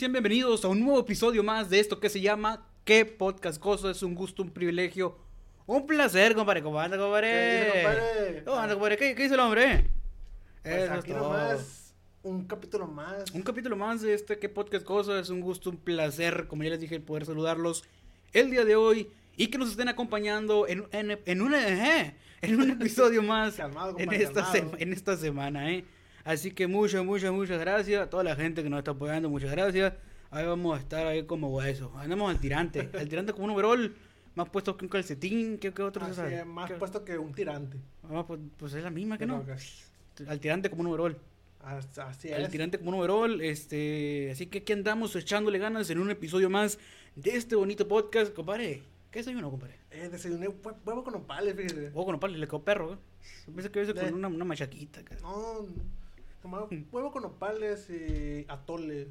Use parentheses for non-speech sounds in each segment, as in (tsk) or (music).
Sean bienvenidos a un nuevo episodio más de esto que se llama ¿Qué podcast cosa? Es un gusto, un privilegio, un placer, compadre. ¿Cómo anda, compadre? ¿Qué dice, compadre? ¿Cómo anda, compadre? ¿Qué, qué dice el hombre? Pues Eso es aquí nomás, un capítulo más. Un capítulo más de este ¿Qué podcast cosa? Es un gusto, un placer, como ya les dije, poder saludarlos el día de hoy y que nos estén acompañando en, en, en un, eh, (laughs) en un episodio más Calmado, en, compadre, esta calmado. en esta semana, ¿eh? Así que muchas, muchas, muchas gracias a toda la gente que nos está apoyando, muchas gracias. Ahí vamos a estar ahí como hueso. Andamos al tirante, (laughs) al tirante como un overall, más puesto que un calcetín, ¿qué, qué otro se sabe? es, más ¿Qué- puesto que un tirante. Ah, pues, pues es la misma que no. Pero que- Al tirante como un overall. as- Así Al es. tirante como un overall, este, así que aquí andamos echándole ganas en un episodio más de este bonito podcast, compadre. ¿Qué desayuno, compadre? Eh, desayuné hue- huevo con opales, fíjese. Huevo con opales, le quedó perro, ¿eh? Yo pensé que iba a con una, una machaquita. No, nomás Mm. huevo con opales y atole.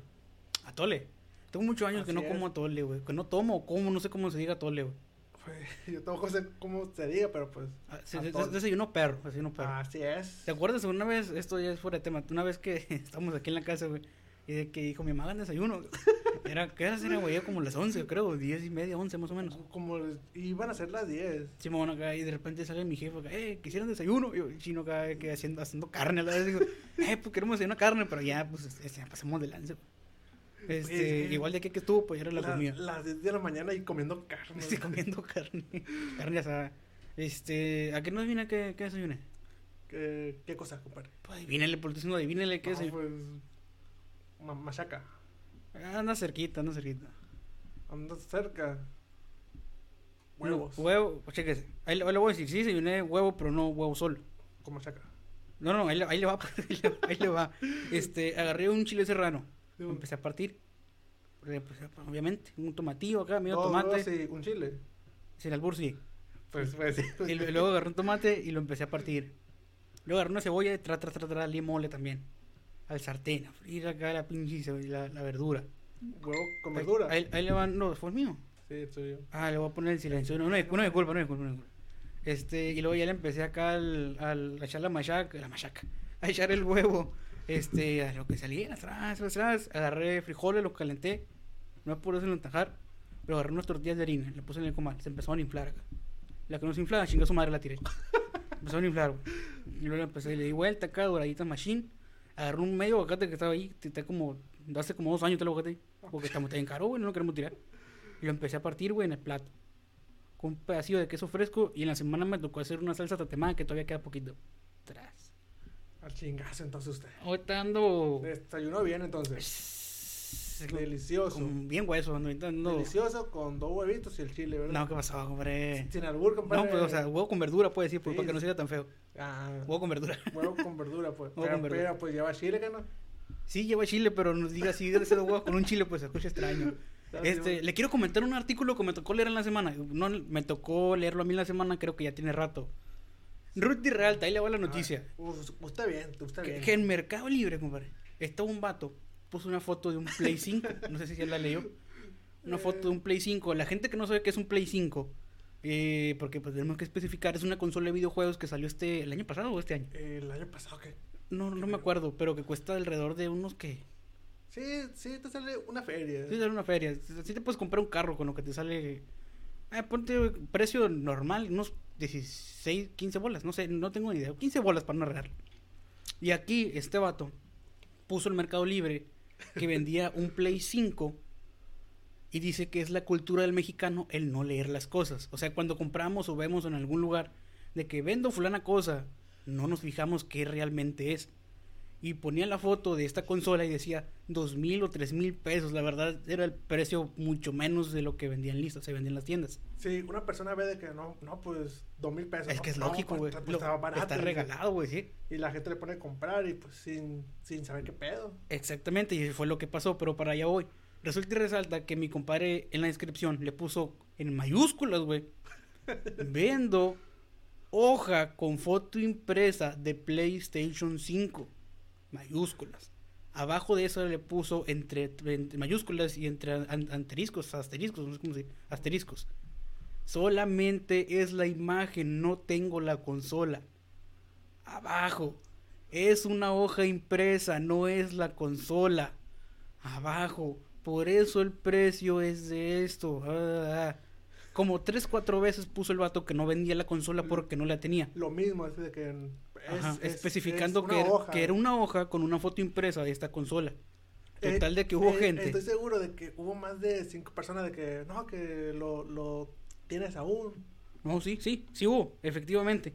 Atole. Tengo muchos años que no como atole, güey. Que no tomo o como, no sé cómo se diga atole, güey. (laughs) Yo tampoco sé cómo se diga, pero pues. Ah, atole. Desayuno perro, desayuno perro. Así es. ¿Te acuerdas una vez, esto ya es fuera de tema, una vez que (laughs) estamos aquí en la casa, güey, y de que dijo, mi mamá hagan desayuno. (laughs) Era, ¿qué era, güey? Como las 11, creo, 10 y media, 11 más o menos. Como les- iban a ser las 10. Sí, bueno, acá, y de repente sale mi jefe acá, eh, quisieran desayuno. Y yo, el chino acá, que haciendo, haciendo carne, a la vez digo, eh, pues queremos desayunar carne, pero ya, pues, este, ya pasamos de lance. Este, Pues, igual de aquí que estuvo, pues era la La- comida. Las 10 de la mañana y comiendo carne. (laughs) Estoy comiendo carne, carne asada. Este, ¿a qué no adivina qué, qué desayuné? ¿Qué, ¿Qué cosa, compadre? Pues adivínele, por eso no adivínele qué No, desayuné. pues. ma- machaca. Anda cerquita, anda cerquita. Anda cerca. Huevos. No, huevo, chéquese. Ahí, le- voy a decir, sí, desayuné huevo, pero no huevo solo. Con machaca. No, no, ahí, le- ahí le va, (laughs) ahí le, ahí le va. Este, agarré un chile serrano, Sí. empecé a partir. Pues, obviamente, un tomatillo acá, medio tomate, un chile. sin albur, sí. Pues, pues sí. Y luego agarré un tomate y lo empecé a partir. Luego agarré una cebolla y tra, tra, tra, tra, limole también. Al sartén, a freír acá la pinche la, la verdura. Huevo con verdura. Ahí, ahí le van, no, fue el mío. Sí, soy yo. Ah, le voy a poner el silencio. No, no, me- no me culpa, no me culpa, no me culpa. Este, y luego ya le empecé acá al, al, a echar la machaca, la machaca, a echar el huevo, este, a lo que salía, atrás, atrás, agarré frijoles, los calenté, no me pude en tajar, pero agarré unas tortillas de harina, le puse en el comal, se empezó a inflar acá. La que no se inflaba, chingó su madre la tiré. (laughs) empezó a inflar, güey. Y luego le empecé, le di vuelta acá, doradita machine, agarré un medio aguacate que estaba ahí, está como, hace como dos años te lo aguacate, porque está bien caro, güey, no lo queremos tirar. Y lo empecé a partir, güey, en el plato. Con un pedacito de queso fresco. Y en la semana me tocó hacer una salsa tatemada que todavía queda poquito. Tras. Al chingazo entonces usted. Ahorita ando. Desayunó bien entonces. Delicioso. Con bien hueso, ando. ahorita ando- Delicioso con dos huevitos y el chile, ¿verdad? No, ¿qué pasó, hombre? Sin albur, compadre. No, pues, o sea, huevo con verdura, puede decir, pues, Sí. para que no sea tan feo. Ah, Huevo con verdura. (laughs) huevo con verdura, pues. Huevo pero, con verdura. pero, pues lleva chile, ¿que no? Sí, lleva chile, pero nos diga así de dos huevos con un chile, pues se escucha extraño. (laughs) Sí, Este, le quiero comentar un artículo que me tocó leer en la semana. No, me tocó leerlo a mí en la semana, creo que ya tiene rato. Rudy Realta, ahí le va la noticia. Ah, us- usted bien, Que, bien. que en Mercado Libre, compadre, está un vato, puso una foto de un Play 5, no sé si ya la leyó, una foto de un Play 5. La gente que no sabe qué es un Play 5, eh, porque pues tenemos que especificar, es una consola de videojuegos que salió este, el año pasado o este año. El año pasado, que No, no me acuerdo, pero que cuesta alrededor de unos que... Sí, sí, te sale una feria. Sí, sale una feria. Sí te puedes comprar un carro con lo que te sale... Eh, ponte precio normal, unos 16, 15 bolas, no sé, no tengo ni idea. 15 bolas para no regalar. Y aquí este vato puso el Mercado Libre que vendía un Play 5 Y dice que es la cultura del mexicano el no leer las cosas. O sea, cuando compramos o vemos en algún lugar de que vendo fulana cosa, no nos fijamos qué realmente es. Y ponía la foto de esta consola y decía dos mil o tres mil pesos. La verdad era el precio mucho menos de lo que vendían listos, se vendían en las tiendas. Sí, una persona ve de que no, no, pues dos mil pesos. Es ¿no? que es lógico, pues, güey. pues, está regalado, güey, sí. Y la gente le pone a comprar y pues sin, sin saber qué pedo. Exactamente, y fue lo que pasó, pero para allá voy. Resulta y resalta que mi compadre en la descripción le puso en mayúsculas, güey. (laughs) Vendo hoja con foto impresa de PlayStation 5. Mayúsculas. Abajo de eso le puso entre, entre mayúsculas y entre an- anteriscos, asteriscos, no sé cómo se dice, asteriscos. Solamente es la imagen, no tengo la consola. Abajo. Es una hoja impresa, no es la consola. Abajo. Por eso el precio es de esto. Ah, ah. Como tres, cuatro veces puso el vato que no vendía la consola porque no la tenía. Lo mismo, es de que Ajá, es- especificando es que, era, hoja. que era una hoja con una foto impresa de esta consola. Eh, Total de que hubo eh, gente. Estoy seguro de que hubo más de cinco personas de que no, que lo, lo tienes aún. No, sí, sí, sí hubo, efectivamente.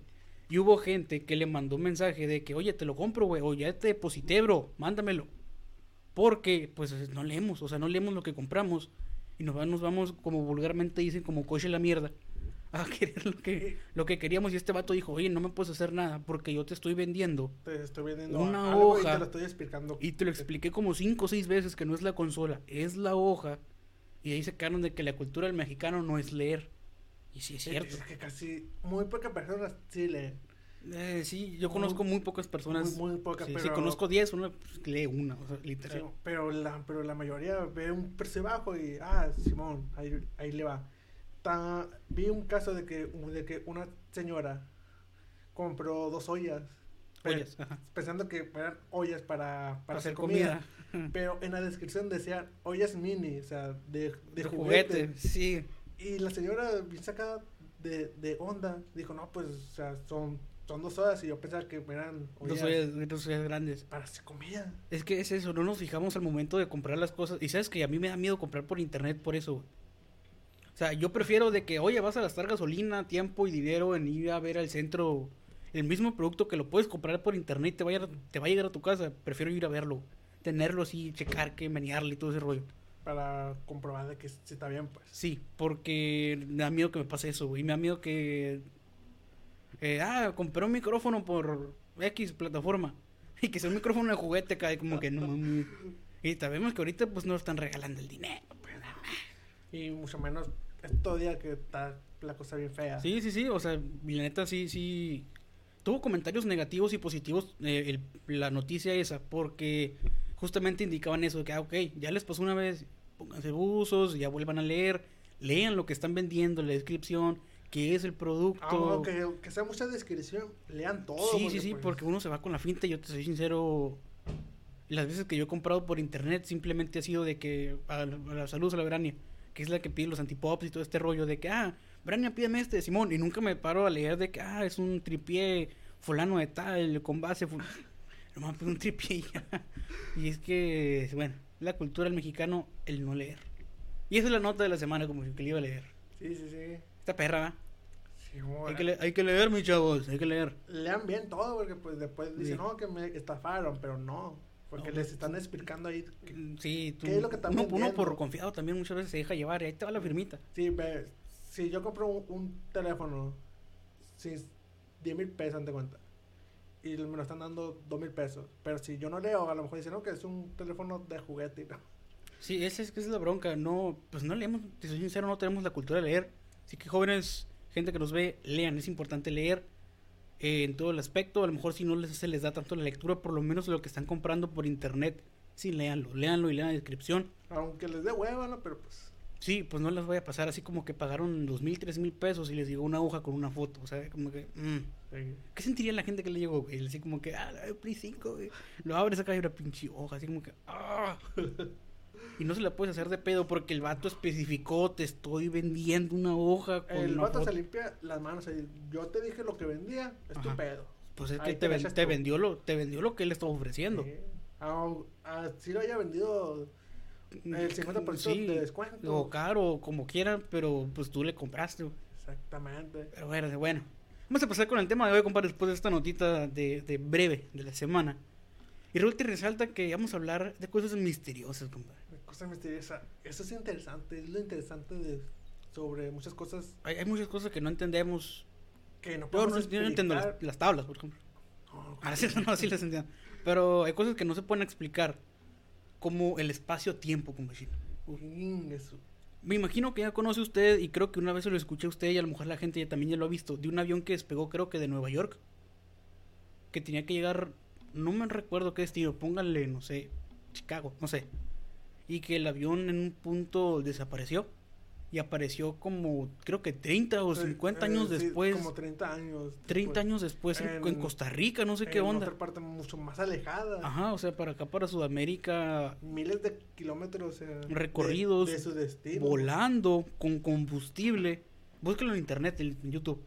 Y hubo gente que le mandó un mensaje de que, oye, te lo compro, güey, o ya te deposité, bro, mándamelo. Porque, pues, no leemos, o sea, no leemos lo que compramos. Y nos, nos vamos, como vulgarmente dicen, como coche la mierda, a (laughs) querer lo que, lo que queríamos. Y este vato dijo, oye, no me puedes hacer nada porque yo te estoy vendiendo. Te estoy vendiendo Una algo y hoja. te lo estoy explicando. Y te lo expliqué como cinco o seis veces que no es la consola, es la hoja. Y ahí se quedaron de que la cultura del mexicano no es leer. Y sí es cierto. Es que casi muy pocas personas sí leen. Eh, sí, yo conozco muy pocas personas. muy- muy pocas, Sí, pero- Si conozco 10, uno pues, lee una, o sea, literal. Pero, la, pero la mayoría ve un precio bajo y, ah, Simón, ahí, ahí le va. Ta- vi un caso de que, de que una señora compró dos ollas. Ollas. Pensando que eran ollas para, para, Para hacer comida. comida. Pero en la descripción decía ollas mini, o sea, de, de, De juguete. juguete, sí. Y la señora, bien sacada de, de onda, dijo, no, pues, o sea, son, son dos ollas y yo pensaba que eran Dos ollas ollas, dos ollas grandes. para hacer comida. Es que es eso, no nos fijamos al momento de comprar las cosas. Y sabes que a mí me da miedo comprar por internet por eso. O sea, yo prefiero de que, oye, vas a gastar gasolina, tiempo y dinero en ir a ver al centro el mismo producto que lo puedes comprar por internet y te va a, llegar- te va a llegar a tu casa. Prefiero ir a verlo, tenerlo así, checar que menearle y todo ese rollo. Para comprobar de que sí está bien, pues. Sí, porque me da miedo que me pase eso, güey. Me da miedo que. eh, ah, compré un micrófono por X plataforma. (laughs) Y que sea un micrófono de juguete, cae como que no. (laughs) Y sabemos que ahorita pues no están regalando el dinero. pues, Y mucho menos estos días que está la cosa bien fea. Sí, sí, sí. O sea, la neta sí, sí. Tuvo comentarios negativos y positivos eh, el- la noticia esa, porque justamente indicaban eso, de que, ah, ok, ya les pasó una vez, pónganse buzos, ya vuelvan a leer, lean lo que están vendiendo, la descripción, qué es el producto. Aunque que sea mucha descripción, lean todo. Sí, sí, sí, pues, porque uno se va con la finta. Yo te soy sincero. Las veces que yo he comprado por internet simplemente ha sido de que. A la, a la salud a la Brania, que es la que pide los antipops y todo este rollo de que, ah, Brania, pídeme este, Simón. Y nunca me paro a leer de que, ah, es un tripié fulano de tal, con base. ful- (laughs) No mames, pues un tripié y ya. Y es que, bueno, la cultura del mexicano, el no leer. Y esa es la nota de la semana, como que le iba a leer. Sí, sí, sí. Esta perra, ¿va? Sí, Hay que, hay que leer, mis chavos, hay que leer. Lean bien todo, porque pues después dicen, Sí. no, que me estafaron, pero no. Porque No, les están explicando ahí. que- Mm, Sí, tú, ¿Qué es lo que están uno, uno por confiado también muchas veces se deja llevar y ahí te va la firmita. Sí, ve, si yo compro un, un teléfono, sí, 10 mil pesos, ante cuenta. Y me lo están dando 2 mil pesos. Pero si yo no leo, a lo mejor dicen, no, que es un teléfono de juguete. y no. Sí, esa es, esa es la bronca. No, pues no leemos, te soy sincero, no tenemos la cultura de leer. Así que jóvenes, gente que nos ve, lean. Es importante leer eh, en todo el aspecto. A lo mejor si no les, se les da tanto la lectura, por lo menos lo que están comprando por internet, sí, léanlo. Léanlo y lean la descripción. Aunque les dé hueva, ¿no? Pero pues, Sí, pues no les voy a pasar así como que pagaron dos mil, tres mil pesos y les llegó una hoja con una foto. O sea, como que... mm. sí. ¿Qué sentiría la gente que le llegó, güey? Así como que, ah, la Play 5, güey. Lo abres acá y una pinche hoja, así como que, ah. (laughs) Y no se la puedes hacer de pedo porque el vato especificó, te estoy vendiendo una hoja con el vato se limpia las manos. Yo te dije lo que vendía, es tu pedo. Pues es que te, te vendió lo, te vendió lo que él estaba ofreciendo. Sí. Así lo haya vendido El 50% Sí, de descuento. O caro, como quieran, pero pues tú le compraste. Exactamente. Pero bueno, bueno. Vamos a pasar con el tema de hoy, compadre, después de esta notita de, de breve de la semana. Y resulta y resalta que vamos a hablar de cosas misteriosas, compadre. Cosa misteriosa. Eso es interesante. Es lo interesante de, sobre muchas cosas Hay, hay muchas cosas que no entendemos. que no Yo podemos no, yo no entiendo las, explicar. las tablas, por ejemplo. No, Ah, sí, (laughs) no, sí las entiendo. Pero hay cosas que no se pueden explicar, como el espacio-tiempo, eso. Me imagino que ya conoce usted, y creo que una vez se lo escuché a usted, y a lo mejor la gente ya también ya lo ha visto, de un avión que despegó, creo que de Nueva York, que tenía que llegar, no me recuerdo qué destino, pónganle, no sé, Chicago, no sé, y que el avión en un punto desapareció, y apareció como, creo que 30 o 50 Eh, años sí, después, Como 30 años. 30 después. años después en, en En- Costa Rica, no sé qué onda. otra parte mucho más alejada. Ajá, o sea, para acá, para Sudamérica, Miles de kilómetros. de- recorridos, De, su destino. volando con combustible. Búscalo en internet, en en YouTube,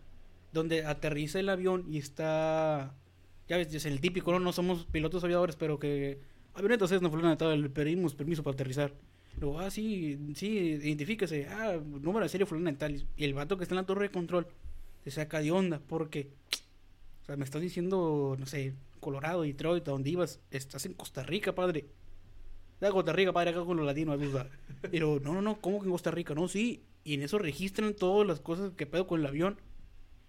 donde aterriza el avión y está, ya ves, es el típico, no, no somos pilotos aviadores, pero que avionetas es no fulana de tal, le pedimos permiso para aterrizar. Luego, ah, sí, sí, identifíquese, ah, número de serie fulana de tal. Y el vato que está en la torre de control se saca de onda porque, o sea, me estás diciendo, no sé, Colorado, Detroit, a dónde ibas, estás en Costa Rica, padre. De Costa Rica, padre, acá con los latinos. Y luego, no, no, no, ¿cómo que en Costa Rica? No, sí. Y en eso registran todas las cosas que pedo con el avión.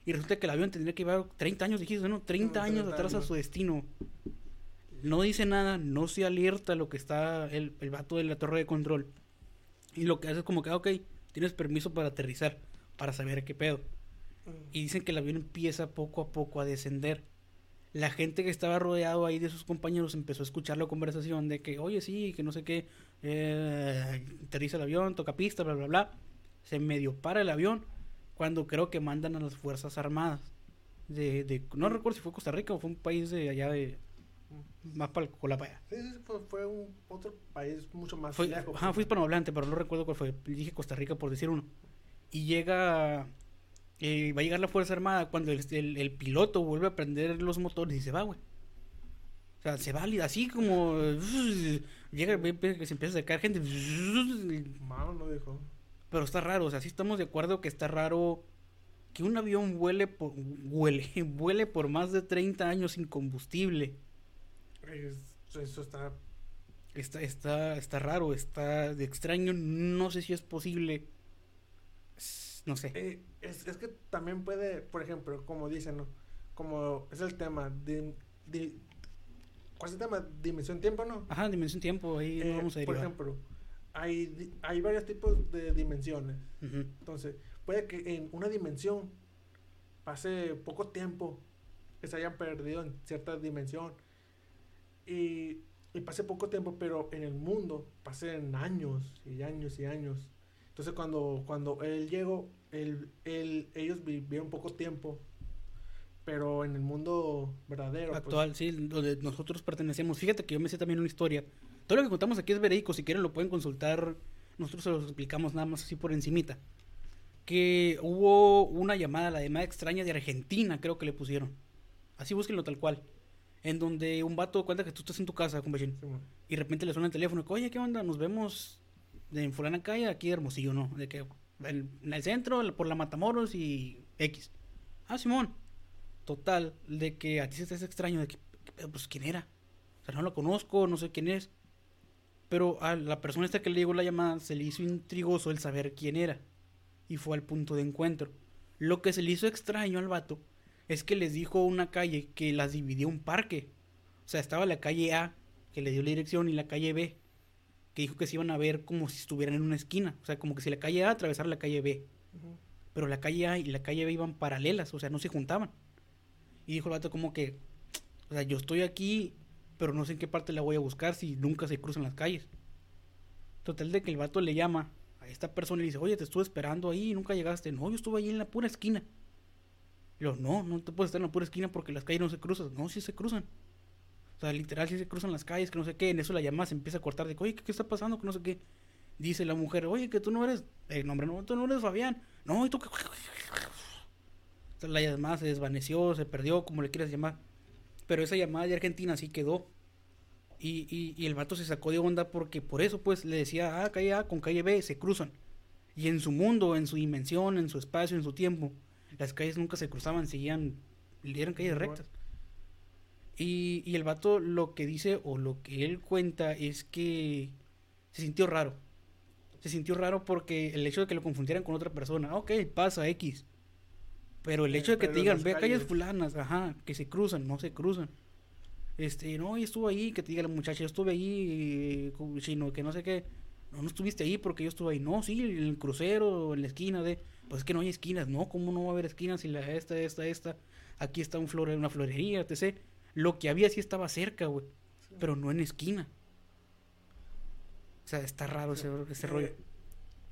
Y resulta que el avión tendría que llevar 30 años, dijiste, ¿no? 30 Mm, años 30 atrás a su destino. No dice nada, no se alerta lo que está el, el vato de la torre de control. Y lo que hace es como que, ah, ok, tienes permiso para aterrizar, para saber qué pedo. Y dicen que el avión empieza poco a poco a descender. La gente que estaba rodeado ahí de sus compañeros empezó a escuchar la conversación de que, oye, sí, que no sé qué, eh, aterriza el avión, toca pista, bla, bla, bla. Se medio para el avión cuando creo que mandan a las Fuerzas Armadas. De, de, no recuerdo si fue Costa Rica o fue un país de allá de... Más para el para allá. Sí, sí, fue, fue un otro país mucho más Fue, lejos. ajá, fue hispanohablante, pero no recuerdo cuál fue. Dije Costa Rica por decir uno. Y llega. eh, va a llegar la Fuerza Armada cuando el, el- el piloto vuelve a prender los motores y se va, güey. O sea, se va así como. (laughs) Llega que se empieza a sacar gente. (laughs) Mano no dijo. Pero está raro, o sea, sí estamos de acuerdo que está raro que un avión vuele por, vuele, (laughs) vuele por más de 30 años sin combustible. Es- eso está. Está, está, está raro, está de extraño, no sé si es posible. No sé. eh, es, es que también puede, por ejemplo, como dicen, ¿no? Como es el tema. De, de- ¿Cuál es el tema? Dimensión-tiempo, ¿no? Ajá, dimensión tiempo, ahí Eh, vamos a por derivar. ejemplo, hay, hay varios tipos de dimensiones. Entonces, puede que en una dimensión pase poco tiempo que se hayan perdido en cierta dimensión y, pase poco tiempo, pero en el mundo pasen años y años y años. Entonces, cuando, cuando él llegó, ellos vivieron poco tiempo, pero en el mundo verdadero. pues, Actual, sí, donde nosotros pertenecemos. Fíjate que yo me sé también una historia. Todo lo que contamos aquí es verídico, si quieren lo pueden consultar. Nosotros se los explicamos nada más así por encimita. Que hubo una llamada, la llamada extraña de Argentina, creo que le pusieron. Así búsquenlo tal cual. En donde un vato cuenta que tú estás en tu casa, compañero. Simón. Y de repente le suena el teléfono. Oye, ¿qué onda? Nos vemos en fulana calle, aquí de Hermosillo, ¿no? De que en, en el centro, por la Matamoros y X. Ah, Simón. Total, de que a ti se te hace extraño, de que, pues, ¿quién era? O sea, no lo conozco, no sé quién es. Pero a la persona esta que le llegó la llamada se le hizo intrigoso el saber quién era. Y fue al punto de encuentro. Lo que se le hizo extraño al vato es que les dijo una calle que las dividió un parque. O sea, estaba la calle A, que le dio la dirección, y la calle B, que dijo que se iban a ver como si estuvieran en una esquina. O sea, como que si la calle A atravesara la calle B. Pero la calle A y la calle B iban paralelas, o sea, no se juntaban. Y dijo el vato como que, o sea, yo estoy aquí, pero no sé en qué parte la voy a buscar si nunca se cruzan las calles. Total de que el vato le llama a esta persona y le dice, oye, te estuve esperando ahí y nunca llegaste. No, yo estuve ahí en la pura esquina. Y yo, no, no te puedes estar en la pura esquina porque las calles no se cruzan. No, sí se cruzan. O sea, literal, sí se cruzan las calles, que no sé qué. En eso la llamada se empieza a cortar de que, oye, ¿qué, qué está pasando? Que no sé qué. Dice la mujer, oye, que tú no eres, eh, no, hombre, no, tú no eres Fabián. No, y tú. Entonces, (laughs) la llamada se desvaneció, se perdió, como le quieras llamar. Pero esa llamada de Argentina sí quedó. Y, y, y el vato se sacó de onda porque por eso pues le decía, ah, calle A con calle B se cruzan. Y en su mundo, en su dimensión, en su espacio, en su tiempo, las calles nunca se cruzaban, seguían, eran calles Igual. rectas. Y, y el vato lo que dice o lo que él cuenta es que se sintió raro. Se sintió raro porque el hecho de que lo confundieran con otra persona, ok, pasa X. Pero el Eh, hecho de que pero te digan, ve a calles calles". fulanas, ajá, que se cruzan, no se cruzan. Este, no, y estuvo ahí, que te diga la muchacha, yo estuve ahí, chino, que no sé qué. No, no estuviste ahí porque yo estuve ahí. No, sí, en el crucero, en la esquina de. Pues es que no hay esquinas, no, ¿cómo no va a haber esquinas si la esta, esta, esta? Aquí está un flore, una florería, etc. Lo que había sí estaba cerca, güey. Pero no en esquina. O sea, está raro ese, ese Eh, rollo.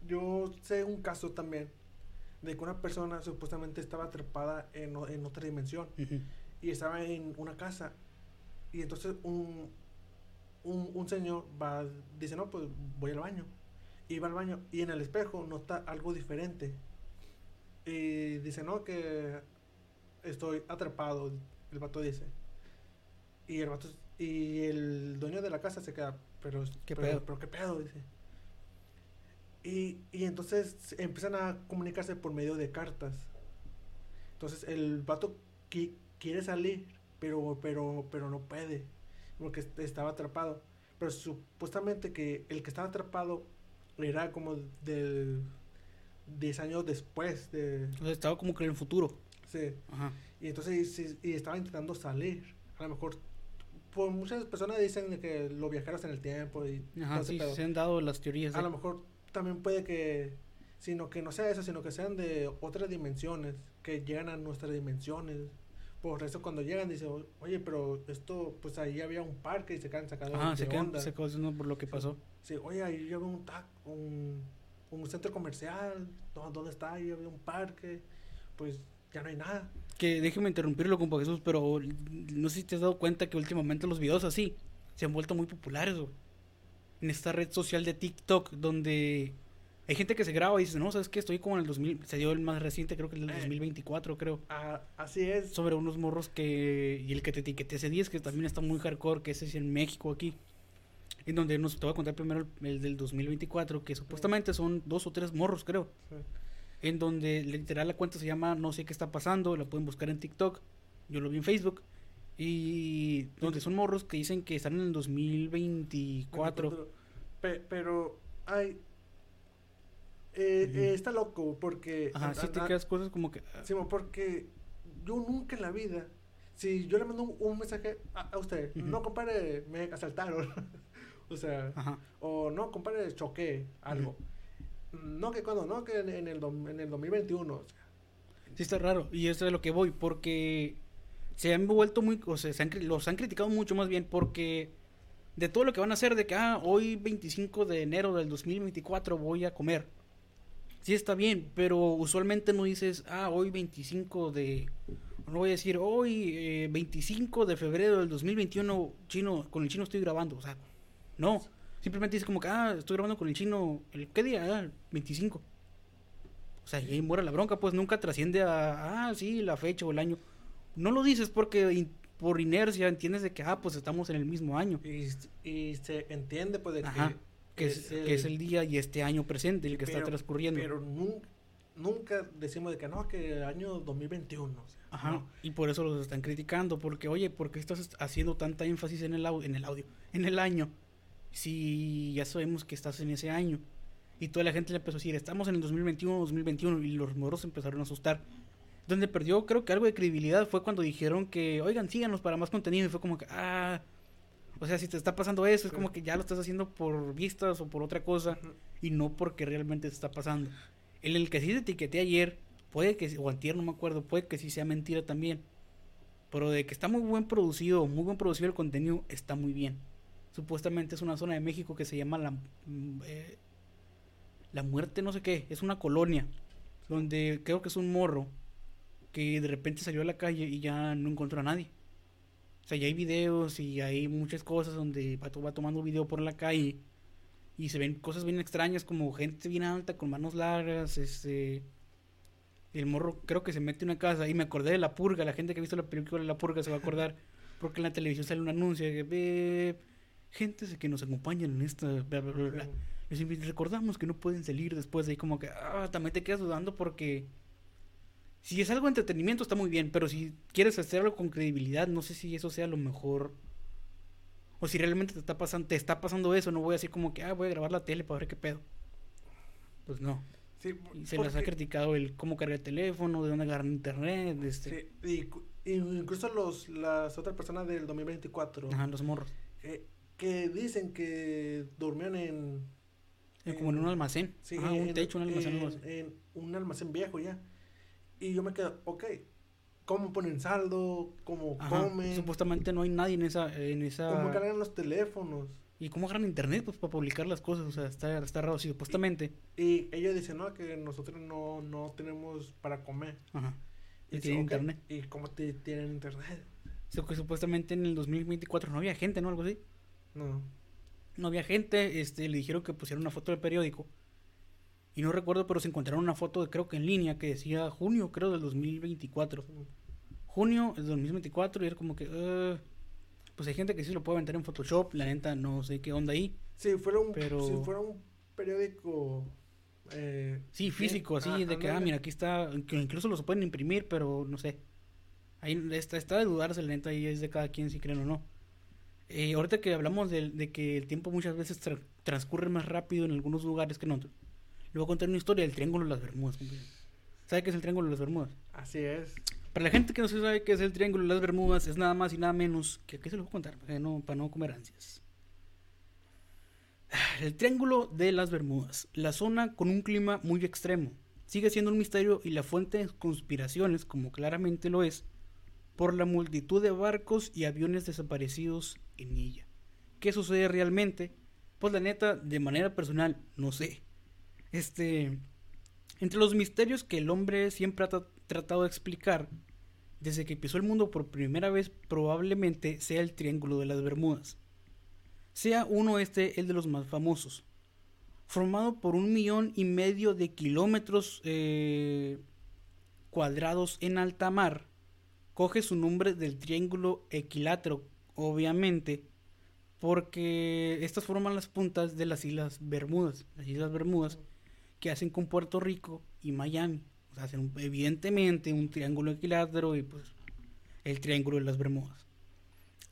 Yo sé un caso también de que una persona supuestamente estaba atrapada en, en otra dimensión y estaba en una casa y entonces un, un, un señor va, dice, no, pues voy al baño. Y va al baño y en el espejo nota algo diferente. Y dice, no, que estoy atrapado, el vato dice. Y el vato, y el dueño de la casa se queda, pero, ¿Qué pero, pedo? pero qué pedo, dice. Y, y entonces empiezan a comunicarse por medio de cartas. Entonces el vato qui- quiere salir, pero, pero, pero no puede, porque est- estaba atrapado. Pero supuestamente que el que estaba atrapado era como del 10 años después de... Sea, estaba como que en el futuro. Sí. Ajá. Y entonces y, y estaba intentando salir. A lo mejor, por muchas personas dicen que lo viajeros en el tiempo y Ajá, sí, se han dado las teorías. A lo mejor también puede que, sino que no sea eso, sino que sean de otras dimensiones, que llegan a nuestras dimensiones. Por eso cuando llegan dicen, "O- oye, pero esto, pues ahí había un parque y se quedan sacados Ajá, de se quedan quedan por lo que pasó. Sí, oye, ahí había un, tac, un, un centro comercial, ¿dó- ¿dónde está? Ahí había un parque, pues ya no hay nada. Que déjeme interrumpirlo, compa Jesús, pero no sé si te has dado cuenta que últimamente los videos así se han vuelto muy populares, güey. En esta red social de TikTok, donde hay gente que se graba y dice, no, ¿sabes qué? Estoy como en el 2000, se dio el más reciente, creo que el del Eh. 2024, creo. Ah, así es. Sobre unos morros que, y el que te etiqueté ese 10, que también está muy hardcore, que ese es en México aquí. En donde nos te voy a contar primero el, el del 2024, que supuestamente son dos o tres morros, creo. Sí. en donde literal la cuenta se llama No sé qué está pasando, la pueden buscar en TikTok, yo lo vi en Facebook, y donde son morros que dicen que están en el 2024. Pe- pero hay... eh, eh, está loco porque... Ajá, sí te a- quedas cosas como que... ah, Sí, porque yo nunca en la vida, si yo le mando un, un mensaje a, a usted, no compadre, me asaltaron, (laughs) o sea, Ajá, o no compadre, choqué algo. No que cuando, no que en, en el, en el 2021, o sea, sí está raro, y eso es lo que voy, porque se han vuelto muy, o sea, se han los han criticado mucho más bien porque de todo lo que van a hacer de que, ah, hoy 25 de enero del 2024 voy a comer. Sí está bien, pero usualmente no dices, ah, hoy 25 de... No voy a decir, hoy eh, 25 de febrero del 2021, chino, con el chino estoy grabando. O sea, no. Simplemente dices como que, ah, estoy grabando con el chino, ¿el qué día? Ah, el 25. O sea, y ahí muere la bronca, pues nunca trasciende a, ah, sí, la fecha o el año. No lo dices porque in- por inercia entiendes de que, ah, pues estamos en el mismo año. y, y se entiende pues de Ajá, que es, que es el día y este año presente el que está pero- transcurriendo. Pero nunca, nunca decimos de que no, que el año 2021, o sea, Ajá, no. y por eso los están criticando, porque oye, ¿por qué estás haciendo tanta énfasis en el, en el audio, en el año? Si ya sabemos que estás en ese año. Y toda la gente le empezó a decir, estamos en el 2021, 2021, y los moros empezaron a asustar. Donde perdió, creo que algo de credibilidad fue cuando dijeron que, oigan, síganos para más contenido, y fue como que, ah, o sea, si te está pasando eso, es como que ya lo estás haciendo por vistas o por otra cosa, y no porque realmente te está pasando. El, el que sí te etiqueté ayer, puede que, o antier, no me acuerdo, puede que sí sea mentira también. Pero de que está muy buen producido, muy buen producido el contenido, está muy bien. Supuestamente es una zona de México que se llama la, mm, eh, la muerte, no sé qué, es una colonia, donde creo que es un morro que de repente salió a la calle y ya no encontró a nadie. O sea, ya hay videos y hay muchas cosas donde va, to- va tomando video por la calle y se ven cosas bien extrañas como gente bien alta con manos largas, este el morro creo que se mete en una casa y me acordé de La Purga, la gente que ha visto la película de La Purga se va a acordar (laughs) porque en la televisión sale un anuncio de que "Beep", gentes que nos acompañan en esta... bla, bla, bla. Les recordamos que no pueden salir después de ahí como que... Ah, también te quedas dudando porque... Si es algo de entretenimiento está muy bien, pero si quieres hacerlo con credibilidad, no sé si eso sea lo mejor. O si realmente te está pasando, te está pasando eso, no voy a decir como que, ah, voy a grabar la tele para ver qué pedo. Pues no. Sí, Y se les ha porque- criticado el cómo cargar el teléfono, de dónde agarrar internet, este, Sí, y incluso los, las otras personas del 2024 ajá, los morros. que dicen que durmieron en... Eh, como en un almacén. Sí, Ajá, un en- techo, un almacén. en, en un almacén viejo ya. Y yo me quedo, ok, ¿cómo ponen saldo? ¿Cómo Ajá, comen? Supuestamente no hay nadie en esa, en esa. ¿Cómo cargan los teléfonos? ¿Y cómo agarran internet pues para publicar las cosas? O sea, está, está raro. Sí, supuestamente. Y ellos dicen, no, que nosotros no, no tenemos para comer. Ajá. Y dice, tienen "Ok, internet. ¿Y cómo te, tienen internet? O sea, que supuestamente en el 2024 no había gente, ¿no? Algo así. No. No había gente. Este, le dijeron que pusiera una foto del periódico. Y no recuerdo, pero se encontraron una foto, creo que en línea, que decía junio, creo, del 2024. Junio del 2024 y era como que... pues hay gente que sí lo puede aventar en Photoshop. La neta, no sé qué onda ahí. Si fuera un, Pero- si fuera un periódico... Eh, Sí, físico, así, ah, de que, ah, mira, aquí está, que incluso los pueden imprimir, pero no sé. Ahí está, está de dudarse, la neta, ahí es de cada quien si creen o no. Eh, ahorita que hablamos de, de que el tiempo muchas veces tra- transcurre más rápido en algunos lugares que en otros, le voy a contar una historia del Triángulo de las Bermudas. compadre. ¿Sabe qué es el Triángulo de las Bermudas? Así es. Para la gente que no se sabe qué es el Triángulo de las Bermudas, es nada más y nada menos que aquí se lo voy a contar, para no, para no comer ansias. El Triángulo de las Bermudas, la zona con un clima muy extremo, sigue siendo un misterio y la fuente de conspiraciones, como claramente lo es, por la multitud de barcos y aviones desaparecidos en ella. ¿Qué sucede realmente? Pues la neta, de manera personal, no sé. Este, entre los misterios que el hombre siempre ha tra- tratado de explicar, desde que pisó el mundo por primera vez, probablemente sea el Triángulo de las Bermudas. Sea uno este el de los más famosos. Formado por un millón y medio de kilómetros eh, cuadrados en alta mar, coge su nombre del Triángulo Equilátero, obviamente, porque estas forman las puntas de las Islas Bermudas. Las Islas Bermudas que hacen con Puerto Rico y Miami. O sea, hacen evidentemente un triángulo equilátero y pues el triángulo de las Bermudas.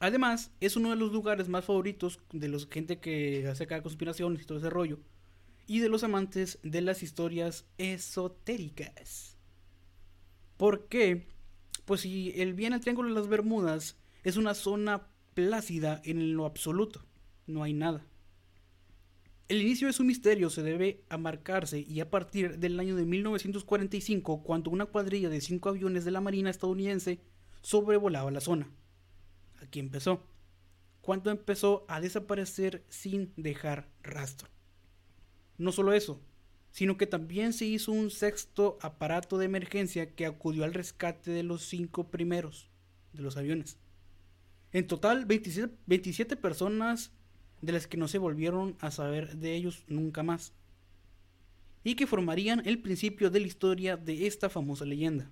Además, es uno de los lugares más favoritos de los gente que hace cada conspiración y todo ese rollo. Y de los amantes de las historias esotéricas. ¿Por qué? Pues si el bien el triángulo de las Bermudas es una zona plácida en lo absoluto. No hay nada. El inicio de su misterio se debe a marcarse y a partir del año de 1945 cuando una cuadrilla de cinco aviones de la Marina estadounidense sobrevolaba la zona. Aquí empezó. Cuando empezó a desaparecer sin dejar rastro. No solo eso, sino que también se hizo un sexto aparato de emergencia que acudió al rescate de los cinco primeros de los aviones. En total, 27, 27 personas de las que no se volvieron a saber de ellos nunca más. Y que formarían el principio de la historia de esta famosa leyenda.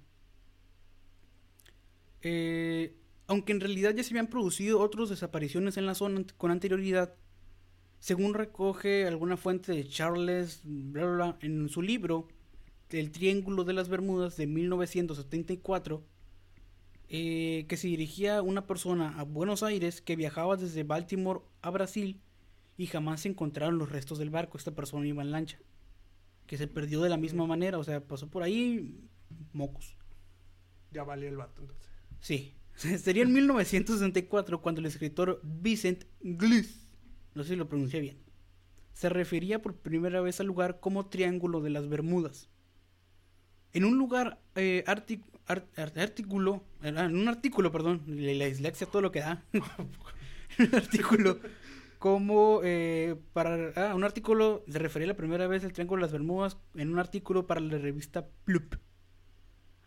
Eh, aunque en realidad ya se habían producido otras desapariciones en la zona con anterioridad, según recoge alguna fuente de Charles bla, en su libro El Triángulo de las Bermudas de 1974, eh, que se dirigía una persona a Buenos Aires que viajaba desde Baltimore a Brasil y jamás se encontraron los restos del barco. Esta persona iba en lancha, que se perdió de la misma manera, o sea, pasó por ahí mocos. Ya valió el vato entonces. Sí, (laughs) sería en 1964 cuando el escritor Vincent Gliss, no sé si lo pronuncié bien, se refería por primera vez al lugar como Triángulo de las Bermudas. En un lugar, eh, arti- ar- ar- artículo, en un artículo, perdón, la, dislexia todo lo que da, (laughs) un artículo como eh, para ah, un artículo se refería la primera vez al Triángulo de las Bermudas en un artículo para la revista Plup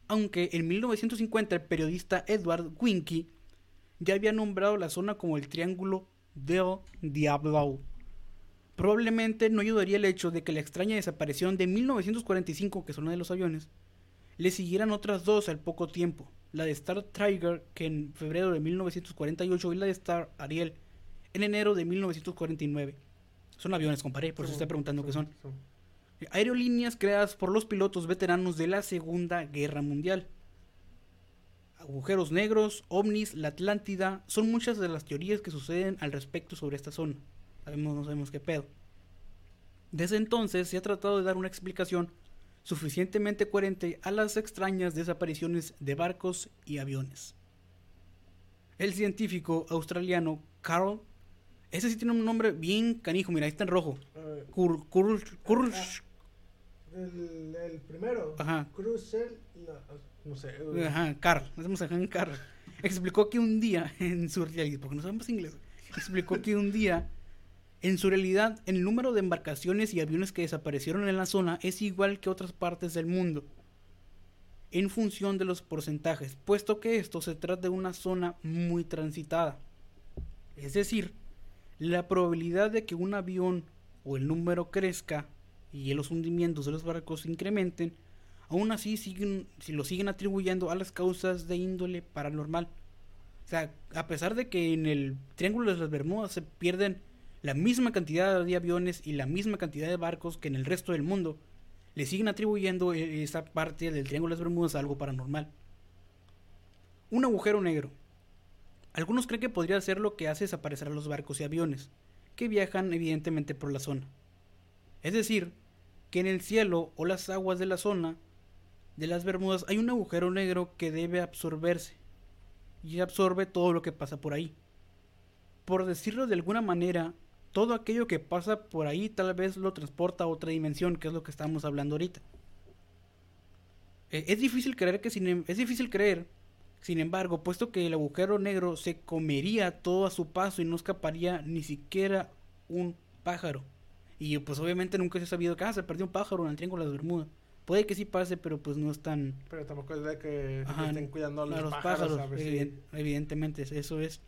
aunque en 1950 el periodista Edward Winky ya había nombrado la zona como el Triángulo del Diablo. Probablemente no ayudaría el hecho de que la extraña desaparición de 1945, que son de los aviones, le siguieran otras dos al poco tiempo, la de Star Tiger, que en febrero de 1948, y la de Star Ariel, en enero de 1949. Son aviones, comparé, por Sí, estoy preguntando qué son. sí. Aerolíneas creadas por los pilotos veteranos de la Segunda Guerra Mundial. Agujeros negros, ovnis, la Atlántida, son muchas de las teorías que suceden al respecto sobre esta zona. Sabemos, no sabemos qué pedo. Desde entonces se ha tratado de dar una explicación suficientemente coherente a las extrañas desapariciones de barcos y aviones. El científico australiano Carl, ese sí tiene un nombre bien canijo, mira, ahí está en rojo. Kur, Kur- Kur- el, el primero. Ajá. Crucel. No, no sé. eh, Ajá, Carl, en Carl. Explicó que un día (laughs) en su realidad, porque no sabemos inglés, explicó que un día en su realidad el número de embarcaciones y aviones que desaparecieron en la zona es igual que otras partes del mundo en función de los porcentajes, puesto que esto se trata de una zona muy transitada. Es decir, la probabilidad de que un avión o el número crezca y los hundimientos de los barcos se incrementen, aún así siguen, si lo siguen atribuyendo a las causas de índole paranormal. O sea, a pesar de que en el Triángulo de las Bermudas se pierden la misma cantidad de aviones y la misma cantidad de barcos que en el resto del mundo, le siguen atribuyendo eh, esa parte del Triángulo de las Bermudas a algo paranormal. Un agujero negro. Algunos creen que podría ser lo que hace desaparecer a los barcos y aviones, que viajan evidentemente por la zona. Es decir, que en el cielo o las aguas de la zona de las Bermudas hay un agujero negro que debe absorberse y absorbe todo lo que pasa por ahí. Por decirlo de alguna manera, todo aquello que pasa por ahí tal vez lo transporta a otra dimensión, que es lo que estamos hablando ahorita. Eh, es difícil creer que sin, em- es difícil creer, sin embargo, puesto que el agujero negro se comería todo a su paso y no escaparía ni siquiera un pájaro. Y pues obviamente nunca se ha sabido que ah, se perdió un pájaro en el Triángulo de las Bermudas. Puede que sí pase, pero pues no es tan, Pero tampoco es de que Ajá, estén cuidando a los, a los pájaros. pájaros, a ver si- eviden- evidentemente, eso es.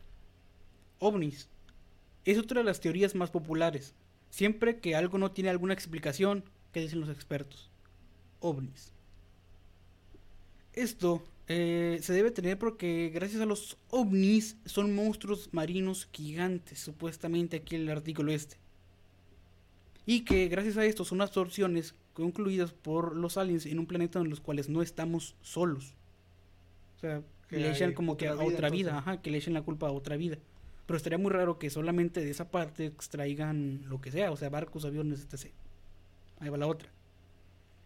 OVNIs. Es otra de las teorías más populares. Siempre que algo no tiene alguna explicación, ¿qué dicen los expertos? OVNIs. Esto eh, se debe tener porque gracias a los ovnis son monstruos marinos gigantes, supuestamente aquí en el artículo este. Y que gracias a esto son absorciones concluidas por los aliens en un planeta en los cuales no estamos solos. O sea, Que le echan como que a otra vida, vida, ajá, que le echen la culpa a otra vida. Pero estaría muy raro que solamente de esa parte extraigan lo que sea, o sea, barcos, aviones, etc. Ahí va la otra.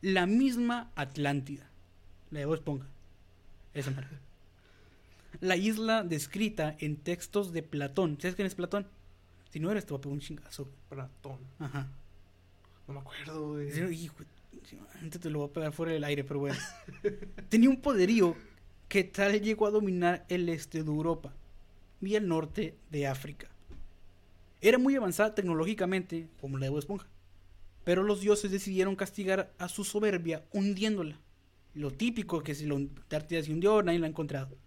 La misma Atlántida. La de Bob Esponja. Esa mera. (laughs) La isla descrita en textos de Platón. ¿Sabes quién es Platón? Si no eres, te voy a pegar un chingazo. Platón. Ajá. No me acuerdo, güey. Sí, hijo, sí, antes te lo voy a pegar fuera del aire, pero bueno. (laughs) Tenía un poderío que tal llegó a dominar el este de Europa y el norte de África. Era muy avanzada tecnológicamente, como la de Esponja, pero los dioses decidieron castigar a su soberbia hundiéndola. Lo típico que si la Antártida se hundió, nadie la ha encontrado.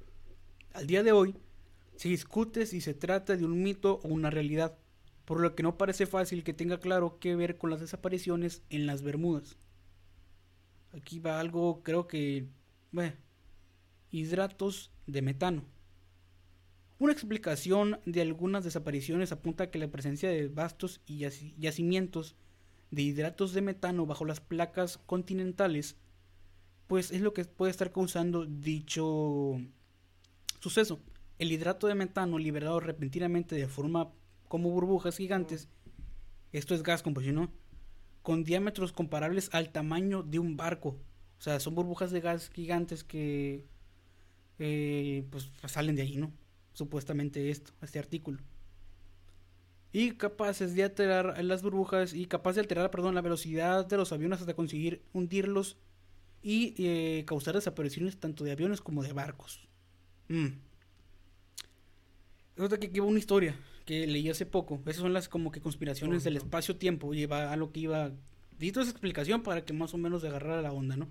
Al día de hoy, se discute si se trata de un mito o una realidad, por lo que no parece fácil que tenga claro qué ver con las desapariciones en las Bermudas. Aquí va algo, creo que, bueno, hidratos de metano. Una explicación de algunas desapariciones apunta a que la presencia de vastos y yaci- yacimientos de hidratos de metano bajo las placas continentales, pues es lo que puede estar causando dicho suceso. El hidrato de metano liberado repentinamente de forma como burbujas gigantes, esto es gas ¿no? Con diámetros comparables al tamaño de un barco. O sea, son burbujas de gas gigantes que eh, pues salen de ahí, ¿no? Supuestamente esto, este artículo. Y capaces de alterar las burbujas y capaz de alterar, perdón, la velocidad de los aviones hasta conseguir hundirlos y eh, causar desapariciones tanto de aviones como de barcos. Mm. Resulta que aquí va una historia que leí hace poco. Esas son las como que conspiraciones del espacio-tiempo. Lleva a lo que iba. Necesito esa explicación para que más o menos agarrara la onda, ¿no?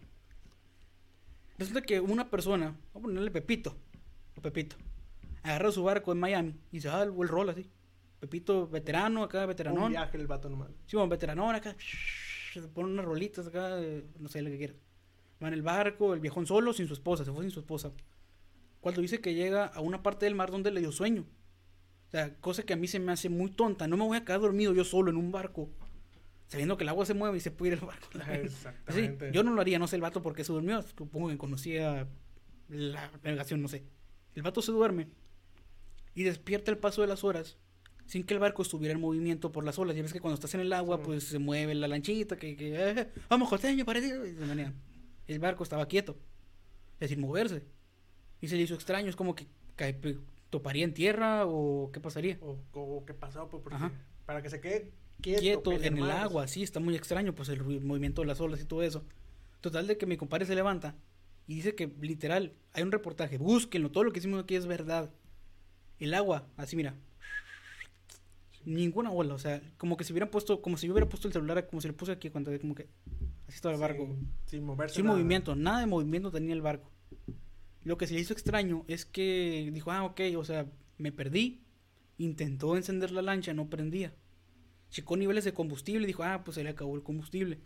Resulta que una persona, vamos a ponerle Pepito, o Pepito, agarra su barco en Miami y se da el el rol así. Pepito, veterano, acá, Un veteranón. viaje el vato nomás. Sí, bueno, veteranón acá. Se pone unas rolitas acá, eh, no sé lo que quiera. Va en el barco, el viejón solo, sin su esposa, se fue sin su esposa. Cuando dice que llega a una parte del mar donde le dio sueño. sea, cosa que a mí se me hace muy tonta. No me voy a quedar dormido yo solo en un barco, sabiendo que el agua se mueve y se puede ir el barco. (laughs) Sí, Exactamente. yo no lo haría, no sé el vato porque se durmió. Supongo que conocía la navegación, no sé. El vato se duerme y despierta el paso de las horas sin que el barco estuviera en movimiento por las olas. Ya ves que cuando estás en el agua, Sí. pues se mueve la lanchita, que, que eh, vamos, costeño, para El barco estaba quieto, es sin moverse. Y se le hizo extraño, es como que cae- toparía en tierra o qué pasaría. O, o qué pasó, pues, para que se quede quieto, quieto en el agua, sí, está muy extraño, pues el movimiento de las olas y todo eso. Total de que mi compadre se levanta y dice que literal, hay un reportaje, búsquenlo, todo lo que hicimos aquí es verdad. El agua, así mira. Ninguna ola, o sea, como que si hubieran puesto, como si yo hubiera puesto el celular, como si le puse aquí cuando como que así estaba el barco. Sin, sin moverse. Sin nada. movimiento, nada de movimiento tenía el barco. Lo que se le hizo extraño es que dijo, ah, ok, o sea, me perdí. Intentó encender la lancha, no prendía. Checó niveles de combustible dijo, ah, pues se le acabó el combustible.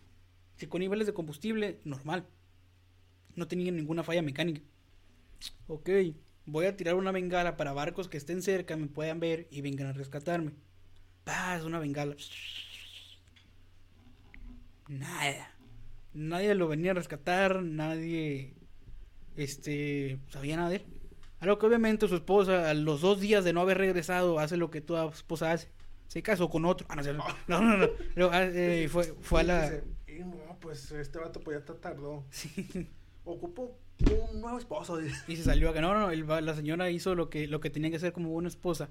Checó niveles de combustible, normal. No tenía ninguna falla mecánica. Ok, voy a tirar una bengala para barcos que estén cerca, me puedan ver y vengan a rescatarme. Es una bengala. Nada. Nadie lo venía a rescatar, nadie este sabía nada de él. A lo que obviamente su esposa, a los dos días de no haber regresado, hace lo que toda esposa hace. Se casó con otro. Ah, no, no, no, (laughs) no, ah, eh, fue, fue a la... dice, "Y no, pues este vato pues ya está tardó. Sí. Ocupo un nuevo esposo. Y se salió acá. No, no, no, el la señora hizo lo que, lo que tenía que hacer como buena esposa.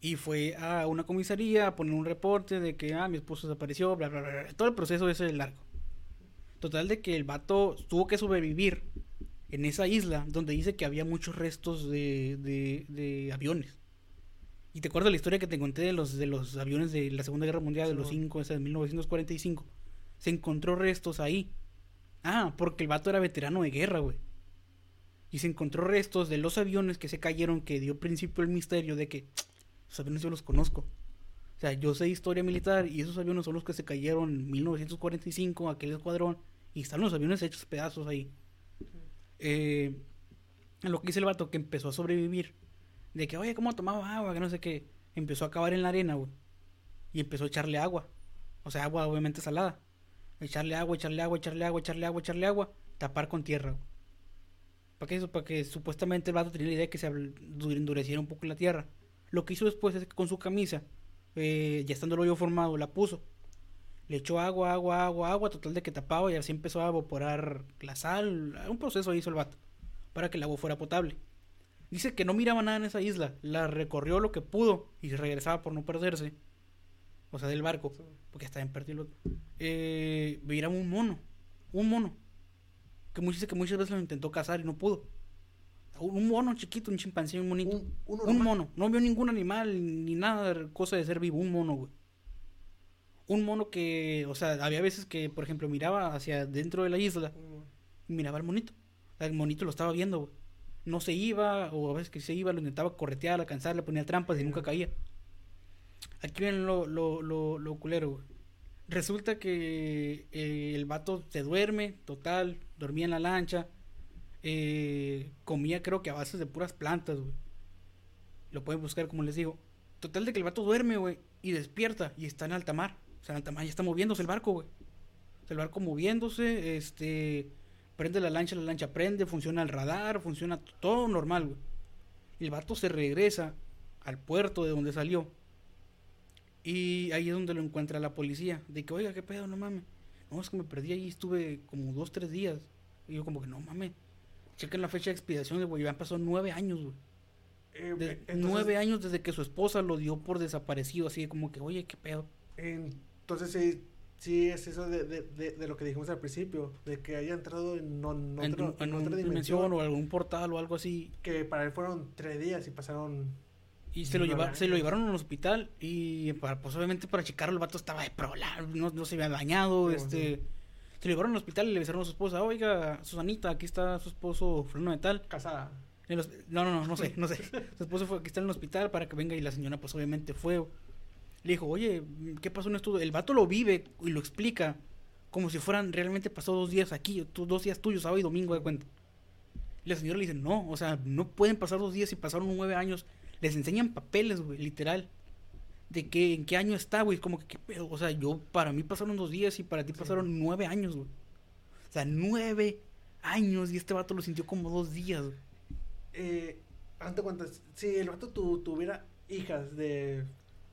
Y fue a una comisaría a poner un reporte de que, ah, mi esposo desapareció, bla, bla, bla. Todo el proceso ese es largo. Total de que el vato tuvo que sobrevivir en esa isla donde dice que había muchos restos de, de, de aviones. Y te acuerdas la historia que te conté de los, de los aviones de la Segunda Guerra Mundial, de los Simón. cinco, esa de 1945. Se encontró restos ahí. Ah, porque el vato era veterano de guerra, güey. Y se encontró restos de los aviones que se cayeron que dio principio el misterio de que (tsk) los aviones yo los conozco. O sea, yo sé historia militar y esos aviones son los que se cayeron en 1945, aquel escuadrón, y están los aviones hechos pedazos ahí. Eh, lo que dice el vato que empezó a sobrevivir, de que, oye, ¿cómo tomaba agua? Que no sé qué. Empezó a acabar en la arena, güey. Y empezó a echarle agua. O sea, agua obviamente salada. Echarle agua, echarle agua, echarle agua, echarle agua, echarle agua. Tapar con tierra. ¿Para qué eso? Para que supuestamente el vato tenía la idea de que se endureciera un poco la tierra. Lo que hizo después es que con su camisa, eh, ya estando el hoyo formado, la puso. Le echó agua, agua, agua, agua, total de que tapaba y así empezó a evaporar la sal. Un proceso hizo el vato para que el agua fuera potable. Dice que no miraba nada en esa isla, la recorrió lo que pudo y regresaba por no perderse. O sea, del barco, porque estaba en perdido. Eh, miraba un mono, un mono. Que muchas, que muchas veces lo intentó cazar y no pudo. Un, mono chiquito, un chimpancé, un monito. Un, mono. No vio ningún animal ni nada, de cosa de ser vivo. Un mono, güey. Un mono que, o sea, había veces que, por ejemplo, miraba hacia dentro de la isla Mm, y miraba al monito. El monito lo estaba viendo, güey. No se iba, o a veces que se iba, lo intentaba corretear, alcanzar, le ponía trampas y nunca caía. Aquí ven lo, lo, lo, culero. Resulta que eh, el vato se duerme, total, dormía en la lancha, eh, comía creo que a bases de puras plantas, güey. Lo pueden buscar, como les digo. Total de que el vato duerme, güey, y despierta y está en alta mar. O sea, en alta mar ya está moviéndose el barco, güey. El barco moviéndose, este, prende la lancha, la lancha prende, funciona el radar, funciona todo normal, güey. Y el vato se regresa al puerto de donde salió. Y ahí es donde lo encuentra la policía. De que, oiga, qué pedo, no mames. No, es que me perdí ahí, estuve como dos, tres días. Y yo como que, no mames. Chequen la fecha de expiración, güey. Ya han pasado nueve años, güey. eh, De- entonces- nueve años desde que su esposa lo dio por desaparecido. Así de como que, oye, qué pedo. Entonces sí, sí es eso de, de, de, de lo que dijimos al principio, de que haya entrado en, en otro- en en otra dimensión dimensión, o algún portal o algo así. que para él fueron tres días y pasaron... Y se lo, lleva- se lo llevaron al hospital y para, pues obviamente para checarlo el vato estaba de prolar, no, no se había bañado, Sí, este... sí. Se lo llevaron al hospital y le avisaron a su esposa, oiga, Susanita, aquí está su esposo fulano de tal. Casada. En no, no, no, no sé, (laughs) no sé. Su esposo fue, aquí está en el hospital para que venga y la señora pues obviamente fue. Le dijo, oye, ¿qué pasó en esto? El vato lo vive y lo explica como si fueran realmente pasó dos días aquí, dos días tuyos, sábado y domingo de cuenta. Y la señora le dice, no, o sea, no pueden pasar dos días y pasaron nueve años. les enseñan papeles, güey, literal. De que, en qué año está, güey. Como que, ¿qué pedo? O sea, yo, para mí pasaron dos días y para ti pasaron nueve años, güey. O sea, nueve años y este vato lo sintió como dos días, güey. Eh, hazte cuenta, si el vato tu- tuviera hijas de,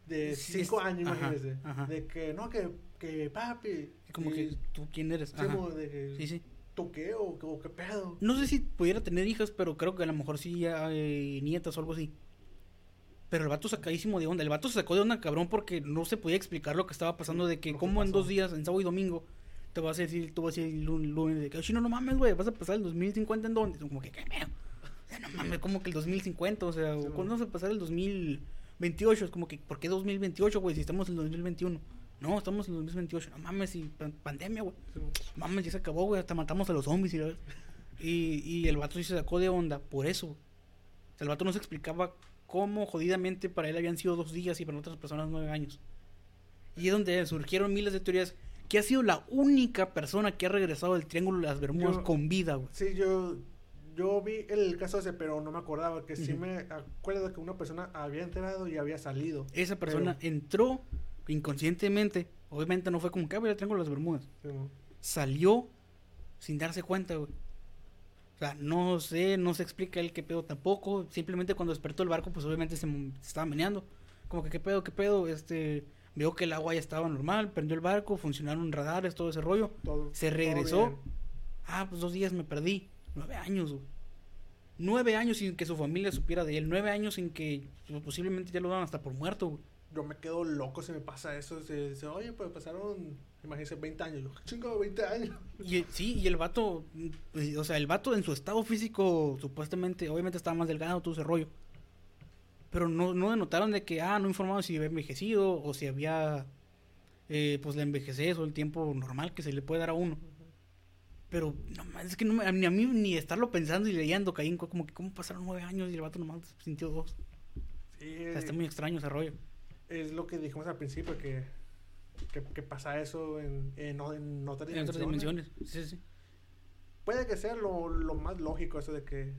de cinco es- años, ajá, imagínese. ajá. De que, no, que, que papi. Como y- que, ¿tú quién eres? sí, Ajá. como de que, Sí, sí. ¿Tú qué? O, o qué pedo? No sé si pudiera tener hijas, pero creo que a lo mejor sí eh, nietas o algo así. Pero el vato sacadísimo de onda. El vato se sacó de onda, cabrón, porque no se podía explicar lo que estaba pasando. De que, como en dos días, en sábado y domingo, te vas a decir, tú vas a decir lunes, de que, chino, no mames, güey, vas a pasar el 2050 en dónde. Como que, ¿qué pedo? O sea, no mames, como que el 2050, o sea, Sí, ¿cuándo vas a pasar el 2028? Es como que, ¿por qué 2028, güey, si estamos en el 2021? No, estamos en el 2028. No mames, y pan- pandemia, güey. Mames, ya se acabó, güey. Hasta matamos a los zombies y la. Y, y el vato sí se sacó de onda por eso. O sea, el vato no se explicaba cómo jodidamente para él habían sido dos días y para otras personas nueve años. Y es donde surgieron miles de teorías que ha sido la única persona que ha regresado del Triángulo de las Bermudas Yo- con vida, güey. Sí, yo, yo vi el caso ese, pero no me acordaba. Que sí Ujú. me acuerdo que una persona había enterado y había salido. Esa persona Pero- entró inconscientemente. Obviamente no fue como que "Ah, de las Bermudas. Sí, salió sin darse cuenta, güey. O sea, no sé, no se explica el qué pedo tampoco. Simplemente cuando despertó el barco, pues obviamente se, se estaba meneando. Como que qué pedo, qué pedo. Este, vio que el agua ya estaba normal, prendió el barco, funcionaron radares, todo ese rollo. Todo- Se regresó. Ah, pues dos días me perdí. Nueve años, güey. Nueve años sin que su familia supiera de él. Nueve años sin que pues, posiblemente ya lo daban hasta por muerto, güey. Yo me quedo loco si me pasa eso. Se dice, oye, pues pasaron, imagínense, 20 años. Yo, chingo, 20 años. Y, sí, y el vato, pues, o sea, el vato en su estado físico, supuestamente, obviamente estaba más delgado, todo ese rollo. Pero no, no denotaron de que, ah, no informaron si había envejecido o si había, eh, pues, la envejecez o el tiempo normal que se le puede dar a uno. Pero, no, es que no me- ni a mí ni estarlo pensando y leyendo caí en co- como que, ¿cómo pasaron nueve años y el vato nomás sintió dos? Sí, O sea, está muy extraño ese rollo. Es lo que dijimos al principio, que, que, que pasa eso en, en, en otras En otras dimensiones. Sí, sí. Puede que sea lo, lo más lógico eso de que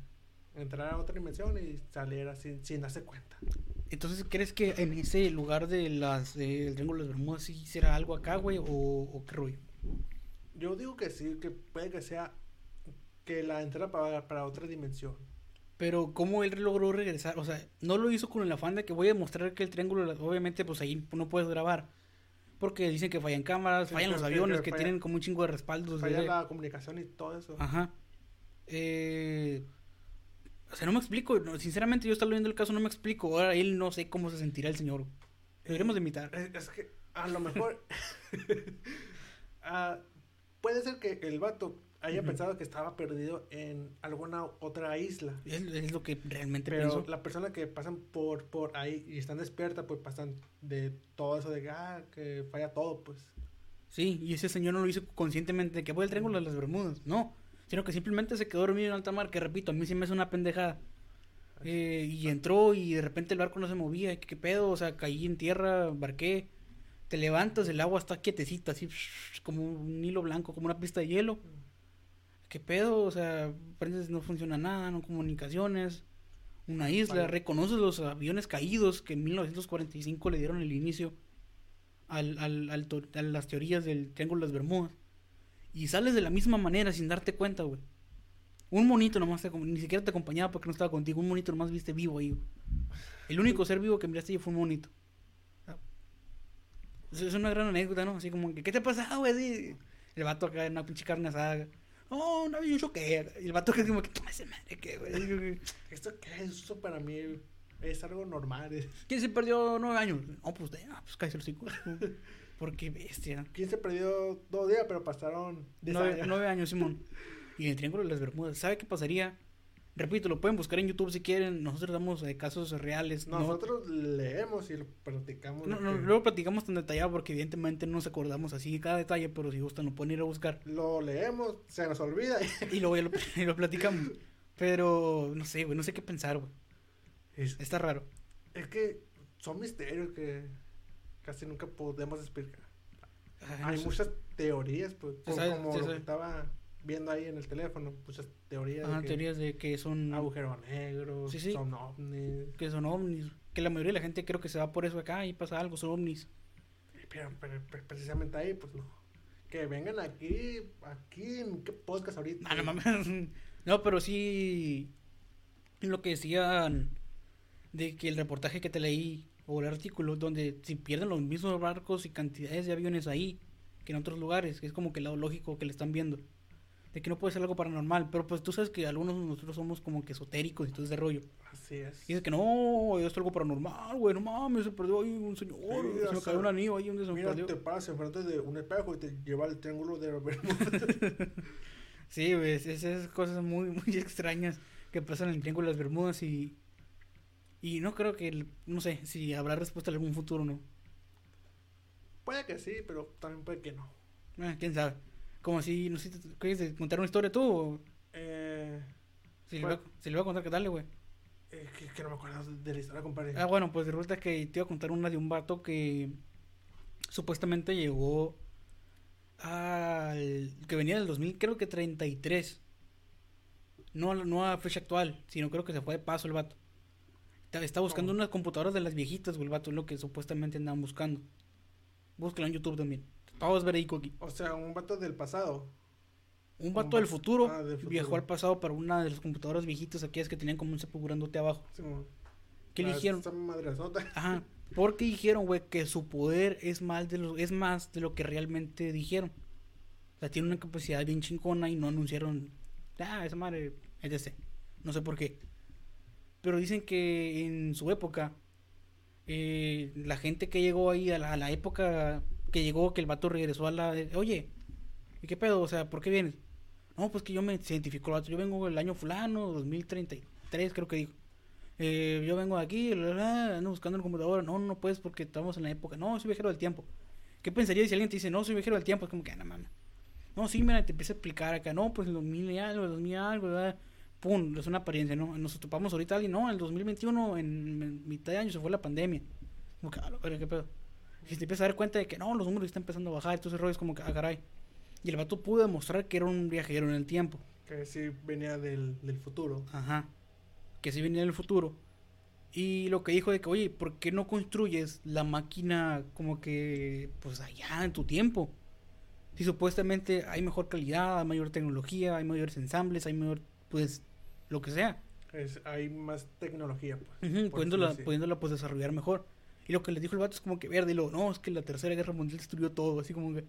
entrar a otra dimensión y saliera sin, sin darse cuenta. Entonces, ¿crees que en ese lugar de las del Triángulo de las Bermudas sí será algo acá, güey? O, ¿O qué rollo? Yo digo que sí, que puede que sea que la entrada para, para otra dimensión. Pero ¿cómo él logró regresar? O sea, no lo hizo con el afán de que voy a demostrar que el triángulo, obviamente, pues ahí no puedes grabar. Porque dicen que fallan cámaras, Sí, fallan los aviones, que tienen como un chingo de respaldos. Falla de- la comunicación y todo eso. Ajá. Eh, o sea, no me explico. no, sinceramente, yo estaba leyendo el caso, no me explico. Ahora él no sé cómo se sentirá el señor. Deberíamos de invitar. Es, es que a lo mejor (laughs) ah, puede ser que el vato haya pensado que estaba perdido en alguna otra isla. Es, es lo que realmente Pero la persona que pasan por, por ahí y están despiertas, pues pasan de todo eso de que, ah, que falla todo, pues. Sí, y ese señor no lo hizo conscientemente de que voy al triángulo de las Bermudas. No, sino que simplemente se quedó dormido en alta mar, que repito, a mí sí me hace una pendejada. Eh, y entró y de repente el barco no se movía. ¿Qué pedo? O sea, caí en tierra, barqué. Te levantas, el agua está quietecita, así como un hilo blanco, como una pista de hielo. ¿Qué pedo? O sea, prendes, no funciona nada, no comunicaciones. Una isla, Vale. reconoces los aviones caídos que en 1945 le dieron el inicio al, al, al to- a las teorías del Triángulo de las Bermudas. Y sales de la misma manera sin darte cuenta, güey. Un monito nomás, te, ni siquiera te acompañaba porque no estaba contigo. Un monito nomás viste vivo ahí, güey. El único ser vivo que miraste ahí fue un monito. Es una gran anécdota, ¿no? Así como que, ¿qué te ha pasado, güey? Así, El vato acá en una pinche carne asada. Oh, no, yo choqué. Y el vato que como que, toma ese madre, ¿qué, güey? (laughs) ¿Esto qué es? Eso para mí es algo normal. es- (laughs) ¿Quién se perdió nueve años? No, pues, de, ah, pues cállate los hijos. (laughs) Porque bestia. ¿Quién se perdió dos días, pero pasaron Nueve, años? nueve años, Simón. Y en el Triángulo de las Bermudas. ¿Sabe qué pasaría? Repito, lo pueden buscar en YouTube si quieren. Nosotros damos eh, casos reales. no- Nosotros leemos y lo platicamos. No, no, que- luego platicamos tan detallado porque evidentemente no nos acordamos así de cada detalle, pero si gustan lo pueden ir a buscar. Lo leemos, se nos olvida. Y (laughs) luego ya lo, y (laughs) lo platicamos. Pero no sé, güey, no sé qué pensar, güey. Es, Está raro. es que son misterios que casi nunca podemos explicar. Ay, no Hay sé. muchas teorías, pues, como, como lo que estaba viendo ahí en el teléfono, muchas teorías Ajá, de que teorías de que son agujero negro, Sí, sí. son ovnis. que son ovnis. Que la mayoría de la gente creo que se va por eso acá y pasa algo, son ovnis. Pero, pero- pero precisamente ahí, pues no. Que vengan aquí, aquí en qué podcast ahorita. Ah. No, (laughs) pero sí. Lo que decían de que el reportaje que te leí o el artículo donde si pierden los mismos barcos y cantidades de aviones ahí que en otros lugares, que es como que el lado lógico que le están viendo. De que no puede ser algo paranormal, pero pues tú sabes que algunos de nosotros somos como que esotéricos y todo ese rollo. Así es. Y dices que no, esto es algo paranormal, güey, no mames, se perdió ahí un señor, Sí, se o me cayó un anillo ahí donde se me Mira, perdió. te paras enfrente de un espejo y te lleva al triángulo de Bermuda. (laughs) Sí, güey, es- esas cosas muy, muy (laughs) extrañas que pasan en el Triángulo de las Bermudas y... Y no creo que, el- no sé, si habrá respuesta en algún futuro, ¿no? puede que sí, pero también puede que no. Ah, quién sabe. Como si, no sé, ¿te- ¿quieres contar una historia tú? O Eh, si, le voy a, si le voy a contar, ¿qué tal, güey? eh, que, que no me acuerdo de la historia, compadre. Ah, bueno, pues resulta que te iba a contar una de un vato que supuestamente llegó al... que venía del 2000, creo que 33. No, no a fecha actual, sino creo que se fue de paso el vato. Está, buscando unas computadoras de las viejitas, güey, el vato, es lo que supuestamente andaban buscando. Búscalo en YouTube también. Todo es verídico aquí. O sea, un vato del pasado. Un vato del vato- futuro, ah, del futuro. viajó al pasado para una de las computadoras viejitas, aquellas que tenían como un cepo grandote abajo. Sí, ¿Qué le la- dijeron? (laughs) Ajá. Porque dijeron, güey, que su poder es más de lo, es más de lo que realmente dijeron. O sea, tiene una capacidad bien chingona y no anunciaron, ah, esa madre, etc. No sé por qué. Pero dicen que en su época, eh, la gente que llegó ahí a la, a la época que llegó, que el vato regresó a la... Oye, ¿y qué pedo? O sea, ¿por qué vienes? No, pues que yo me identifico el vato. Yo vengo el año fulano, 2033 creo que dijo. Eh, yo vengo aquí, ando buscando en la computadora. No, no puedes porque estamos en la época. No, soy viajero del tiempo. ¿Qué pensaría si alguien te dice, no, soy viajero del tiempo? Es como que, "Ah, no mames. No, sí, mira, te empieza a explicar acá. No, pues en 2000 y algo, 2000 y algo. Pum, es una apariencia, ¿no? Nos topamos ahorita alguien, no, en el 2021, en, en mitad de año se fue la pandemia. Como que, ah, la verga, qué pedo. Y te empiezas a dar cuenta de que no, los números están empezando a bajar, entonces rollo es como que, ah, caray. Y el vato pudo demostrar que era un viajero en el tiempo. Que sí venía del, del futuro. Ajá. Que sí venía en el futuro. Y lo que dijo de que, oye, ¿por qué no construyes la máquina como que, pues allá en tu tiempo? Si supuestamente hay mejor calidad, hay mayor tecnología, hay mayores ensambles, hay mayor, pues, lo que sea. Es, hay más tecnología, pues. Pudiéndola, pudiéndola, pues desarrollar mejor. Y lo que les dijo el vato es como que verde, y lo, no, es que la tercera guerra mundial destruyó todo, así como que.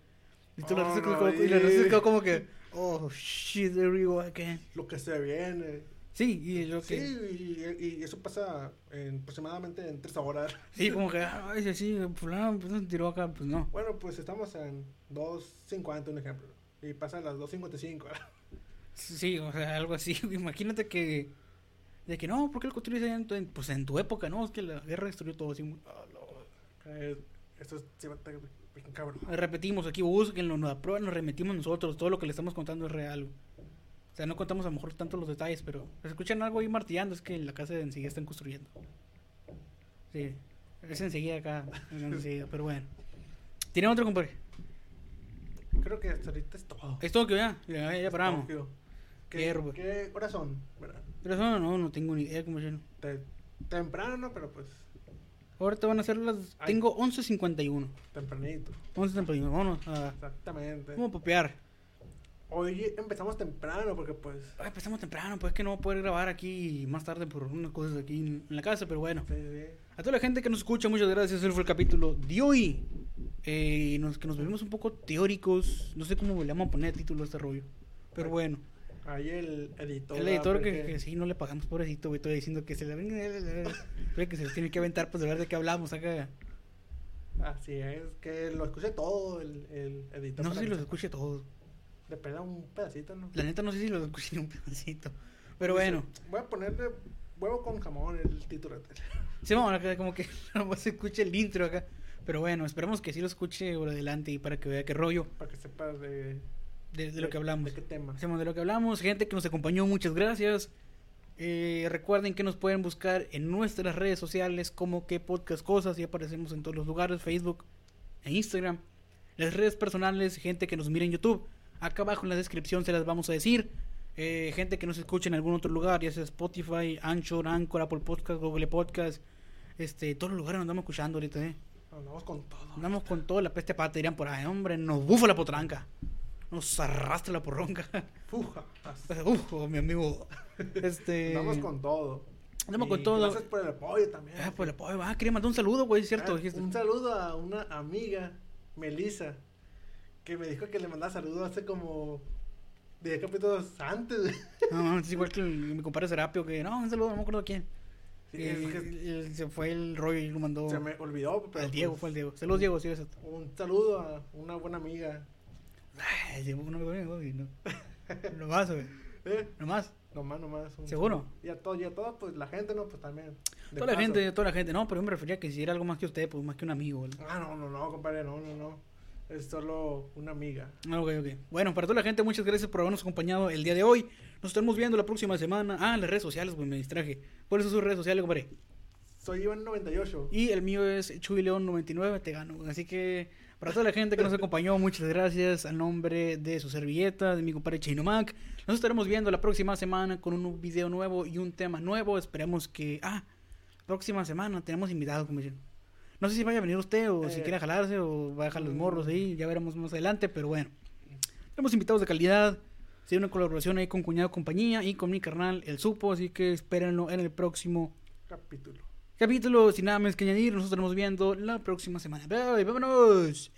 Y, tú la Oh, raza no, quedó- y la raza quedó como que, oh shit, there we go again. Lo que se viene. Sí, y lo Sí, que. y, y eso pasa en aproximadamente en tres horas. (laughs) Sí, como que, ay, sí, sí, fulano, pues se tiró acá, pues no. Bueno, pues estamos en 2.50, un ejemplo. Y pasa a las 2.55. Sí, o sea, algo así. (laughs) Imagínate que. De que no, ¿por qué lo construyes allá en tu, en- pues en tu época? No, es que la guerra destruyó todo. Así, no. Eh, Esto es- sí va a cabrón. Repetimos aquí, búsquenlo, nos aprueban, nos remitimos nosotros. Todo lo que le estamos contando es real. O sea, no contamos a lo mejor tanto los detalles, pero escuchan algo ahí martillando. Es que en la casa de enseguida están construyendo. Sí, es enseguida acá. enseguida, pero bueno. ¿Tiene otro, compadre? Creo que hasta ahorita es todo. Es Tokio ya, ya, ya paramos. Tokio. ¿Qué, Fierro. ¿Qué horas son? ¿Verdad? Pero eso no, no tengo ni idea cómo se Te- temprano, pero pues Ahorita van a ser las. Ay. Tengo 11.51. tempranito. 11.51. Vámonos a. Exactamente. Vamos a popear. Hoy empezamos temprano porque pues... Ay, empezamos temprano, pues es que no voy a poder grabar aquí más tarde por unas cosas aquí en la casa, pero bueno. Sí, sí. A toda la gente que nos escucha, muchas gracias. Ese fue el capítulo de hoy. Eh, nos, que nos volvimos un poco teóricos. No sé cómo le vamos a poner el título a este rollo. Pero bueno. Ahí el editor... El editor ah, que, porque- que sí, no le pagamos, pobrecito, güey. Estoy diciendo que se le Creo que se les tiene que aventar, pues de ver de qué hablamos acá. Así es, que lo escuche todo el, el editor. No sé si los escuche todos. Le pega un pedacito, ¿no? La neta, no sé si los escuché un pedacito. Pero Dice, bueno. Voy a ponerle huevo con jamón el título. (laughs) Sí, vamos, acá como que (laughs) no se escuche el intro acá. Pero bueno, esperemos que sí lo escuche por adelante y para que vea qué rollo Para que sepa de, de, de lo que hablamos. De qué tema. Hacemos de lo que hablamos. Gente que nos acompañó, muchas gracias. Eh, recuerden que nos pueden buscar en nuestras redes sociales como que podcast cosas y aparecemos en todos los lugares, Facebook e Instagram. Las redes personales, gente que nos mira en YouTube. Acá abajo en la descripción se las vamos a decir. Eh, gente que nos escucha en algún otro lugar, ya sea Spotify, Anchor, Anchor, Apple Podcast, Google Podcast, este, todos los lugares nos andamos escuchando ahorita, eh. Andamos con todo. Andamos con toda la peste pata, dirían por ahí, hombre, nos bufa la potranca. Nos arrastra la porronca. Fuja. Uf, (laughs) mi amigo. Este. Andamos con todo. Andamos con todo. Gracias por el apoyo también. Ah, pues, pues, ah, quería mandar un saludo, güey, cierto. Ah. Un saludo a una amiga, Melissa, que me dijo que le mandaba saludos hace como 10 capítulos antes. güey. (laughs) No, no, es igual que el- mi compadre Serapio, que no, un saludo, no me acuerdo quién. Sí, que y- se fue el Roy y lo mandó. se me olvidó. Pero al Diego, fue el Diego. Saludos, Diego, sí, eso. Un saludo a una buena amiga. Ay, no me no. Nomás, güey. ¿Eh? Nomás. Nomás, nomás. un ¿Seguro? Y a todo, y a todo, pues la gente, ¿no? Pues también. Toda la gente, toda la gente. No, pero yo me refería a que si era algo más que usted, pues más que un amigo, güey. Ah, no, no, no, compadre, no, no, no. Es solo una amiga. Ah, Ok, ok. Bueno, para toda la gente, muchas gracias por habernos acompañado el día de hoy. Nos estaremos viendo la próxima semana. Ah, las redes sociales, pues me distraje. ¿Cuáles son sus redes sociales, compadre? Soy Iván98. Y el mío es Chuy León 99, te gano. Así que para toda la gente que nos acompañó, muchas gracias. Al nombre de su servilleta, de mi compadre Chino Mac. Nos estaremos viendo la próxima semana con un video nuevo y un tema nuevo. Esperemos que. Ah, próxima semana tenemos invitados, como dicen. No sé si vaya a venir usted o si Eh, quiere jalarse o va a dejar los mm. morros ahí. Ya veremos más adelante, pero bueno. Tenemos invitados de calidad. Sí, una colaboración ahí con Cuñado Compañía y con mi carnal El Supo. Así que espérenlo en el próximo Capítulo. Capítulo. Sin nada más que añadir, nos estaremos viendo la próxima semana. Bye, vámonos.